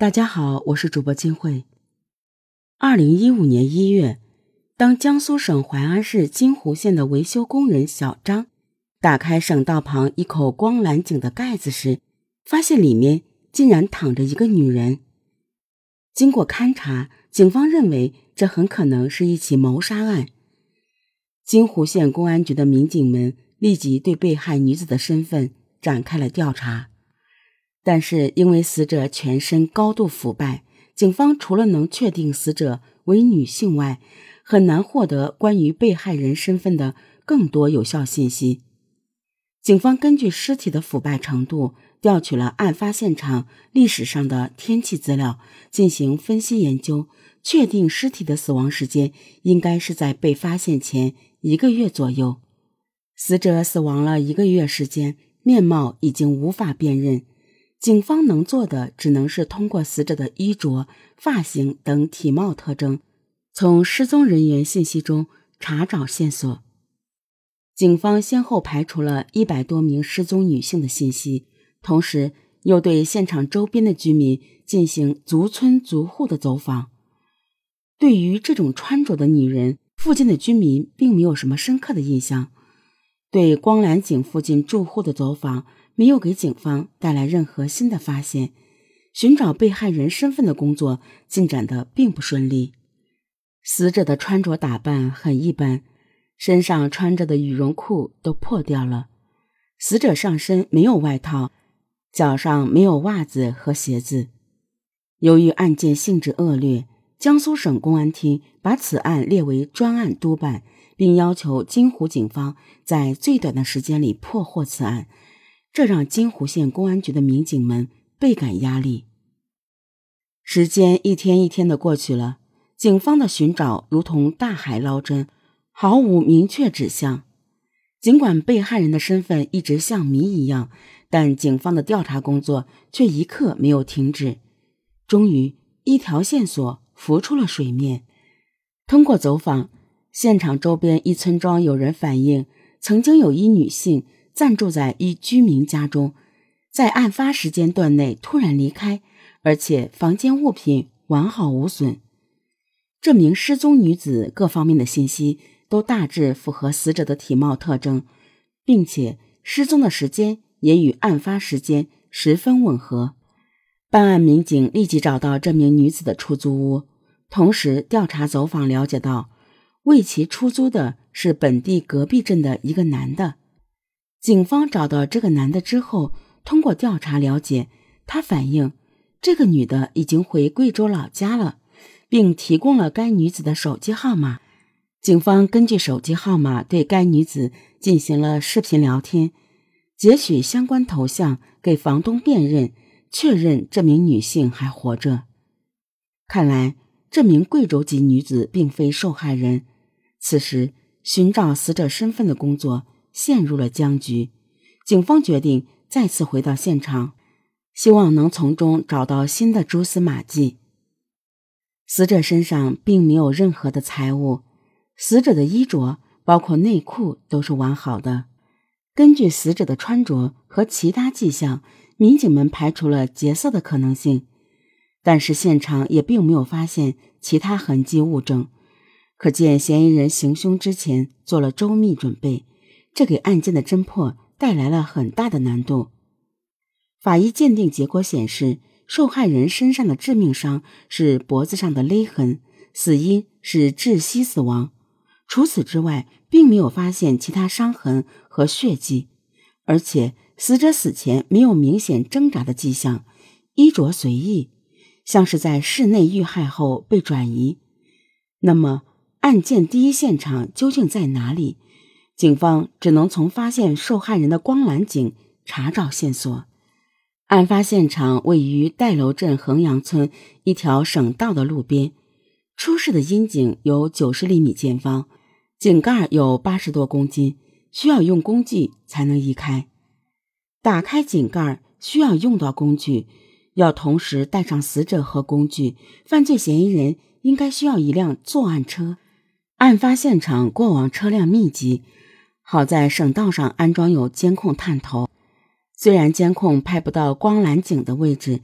大家好，我是主播金慧。二零一五年一月，当江苏省淮安市金湖县的维修工人小张打开省道旁一口光缆井的盖子时，发现里面竟然躺着一个女人。经过勘查，警方认为这很可能是一起谋杀案。金湖县公安局的民警们立即对被害女子的身份展开了调查。但是，因为死者全身高度腐败，警方除了能确定死者为女性外，很难获得关于被害人身份的更多有效信息。警方根据尸体的腐败程度，调取了案发现场历史上的天气资料，进行分析研究，确定尸体的死亡时间应该是在被发现前一个月左右。死者死亡了一个月时间，面貌已经无法辨认。警方能做的只能是通过死者的衣着、发型等体貌特征，从失踪人员信息中查找线索。警方先后排除了一百多名失踪女性的信息，同时又对现场周边的居民进行逐村逐户的走访。对于这种穿着的女人，附近的居民并没有什么深刻的印象。对光缆井附近住户的走访。没有给警方带来任何新的发现，寻找被害人身份的工作进展的并不顺利。死者的穿着打扮很一般，身上穿着的羽绒裤都破掉了。死者上身没有外套，脚上没有袜子和鞋子。由于案件性质恶劣，江苏省公安厅把此案列为专案督办，并要求金湖警方在最短的时间里破获此案。这让金湖县公安局的民警们倍感压力。时间一天一天的过去了，警方的寻找如同大海捞针，毫无明确指向。尽管被害人的身份一直像谜一样，但警方的调查工作却一刻没有停止。终于，一条线索浮出了水面。通过走访，现场周边一村庄有人反映，曾经有一女性。暂住在一居民家中，在案发时间段内突然离开，而且房间物品完好无损。这名失踪女子各方面的信息都大致符合死者的体貌特征，并且失踪的时间也与案发时间十分吻合。办案民警立即找到这名女子的出租屋，同时调查走访了解到，为其出租的是本地隔壁镇的一个男的。警方找到这个男的之后，通过调查了解，他反映这个女的已经回贵州老家了，并提供了该女子的手机号码。警方根据手机号码对该女子进行了视频聊天，截取相关头像给房东辨认，确认这名女性还活着。看来这名贵州籍女子并非受害人。此时，寻找死者身份的工作。陷入了僵局，警方决定再次回到现场，希望能从中找到新的蛛丝马迹。死者身上并没有任何的财物，死者的衣着包括内裤都是完好的。根据死者的穿着和其他迹象，民警们排除了劫色的可能性，但是现场也并没有发现其他痕迹物证，可见嫌疑人行凶之前做了周密准备。这给案件的侦破带来了很大的难度。法医鉴定结果显示，受害人身上的致命伤是脖子上的勒痕，死因是窒息死亡。除此之外，并没有发现其他伤痕和血迹，而且死者死前没有明显挣扎的迹象，衣着随意，像是在室内遇害后被转移。那么，案件第一现场究竟在哪里？警方只能从发现受害人的光缆井查找线索。案发现场位于戴楼镇衡阳村一条省道的路边，出事的阴井有九十厘米见方，井盖有八十多公斤，需要用工具才能移开。打开井盖需要用到工具，要同时带上死者和工具。犯罪嫌疑人应该需要一辆作案车。案发现场过往车辆密集。好在省道上安装有监控探头，虽然监控拍不到光缆井的位置，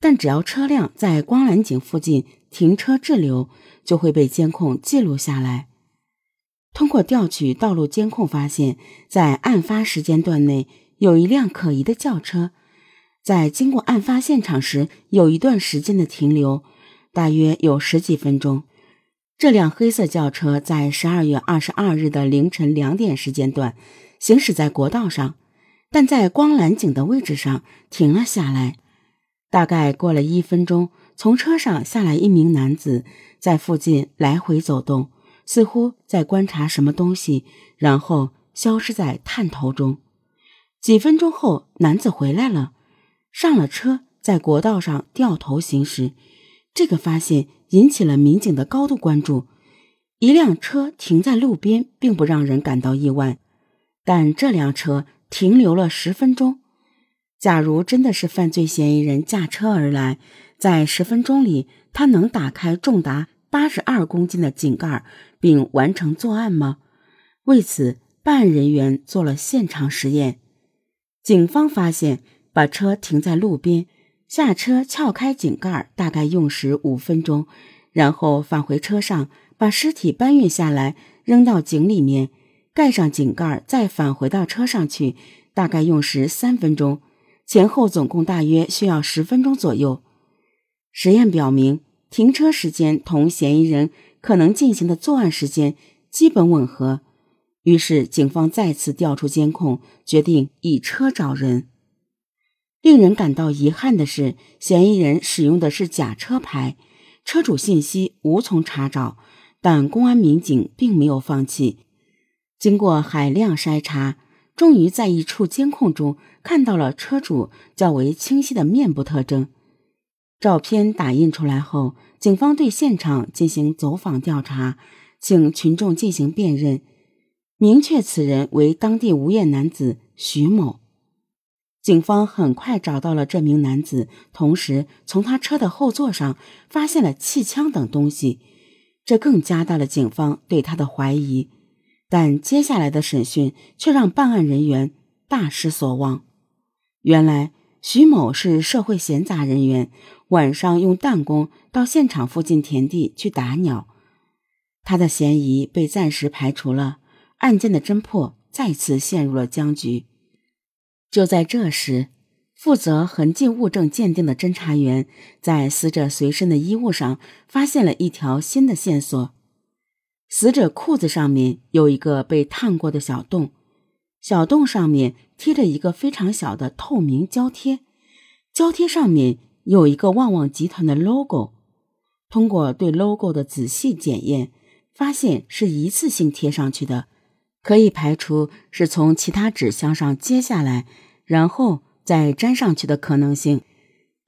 但只要车辆在光缆井附近停车滞留，就会被监控记录下来。通过调取道路监控，发现，在案发时间段内，有一辆可疑的轿车，在经过案发现场时，有一段时间的停留，大约有十几分钟。这辆黑色轿车在十二月二十二日的凌晨两点时间段行驶在国道上，但在光缆井的位置上停了下来。大概过了一分钟，从车上下来一名男子，在附近来回走动。似乎在观察什么东西，然后消失在探头中。几分钟后，男子回来了，上了车，在国道上掉头行驶。这个发现引起了民警的高度关注。一辆车停在路边，并不让人感到意外，但这辆车停留了十分钟。假如真的是犯罪嫌疑人驾车而来，在十分钟里，他能打开重达八十二公斤的井盖？并完成作案吗？为此，办案人员做了现场实验。警方发现，把车停在路边，下车撬开井盖，大概用时五分钟；然后返回车上，把尸体搬运下来，扔到井里面，盖上井盖，再返回到车上去，大概用时三分钟。前后总共大约需要十分钟左右。实验表明，停车时间同嫌疑人。可能进行的作案时间基本吻合，于是警方再次调出监控，决定以车找人。令人感到遗憾的是，嫌疑人使用的是假车牌，车主信息无从查找。但公安民警并没有放弃，经过海量筛查，终于在一处监控中看到了车主较为清晰的面部特征。照片打印出来后。警方对现场进行走访调查，请群众进行辨认，明确此人为当地无业男子徐某。警方很快找到了这名男子，同时从他车的后座上发现了气枪等东西，这更加大了警方对他的怀疑。但接下来的审讯却让办案人员大失所望。原来。徐某是社会闲杂人员，晚上用弹弓到现场附近田地去打鸟，他的嫌疑被暂时排除了，案件的侦破再次陷入了僵局。就在这时，负责痕迹物证鉴定的侦查员在死者随身的衣物上发现了一条新的线索：死者裤子上面有一个被烫过的小洞。小洞上面贴着一个非常小的透明胶贴，胶贴上面有一个旺旺集团的 logo。通过对 logo 的仔细检验，发现是一次性贴上去的，可以排除是从其他纸箱上揭下来，然后再粘上去的可能性。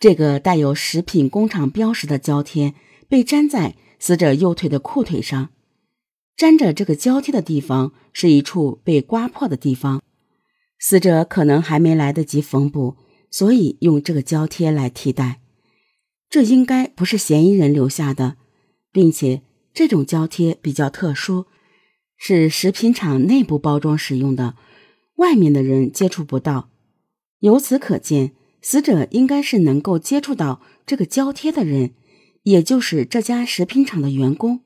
这个带有食品工厂标识的胶贴被粘在死者右腿的裤腿上。粘着这个胶贴的地方是一处被刮破的地方，死者可能还没来得及缝补，所以用这个胶贴来替代。这应该不是嫌疑人留下的，并且这种胶贴比较特殊，是食品厂内部包装使用的，外面的人接触不到。由此可见，死者应该是能够接触到这个胶贴的人，也就是这家食品厂的员工。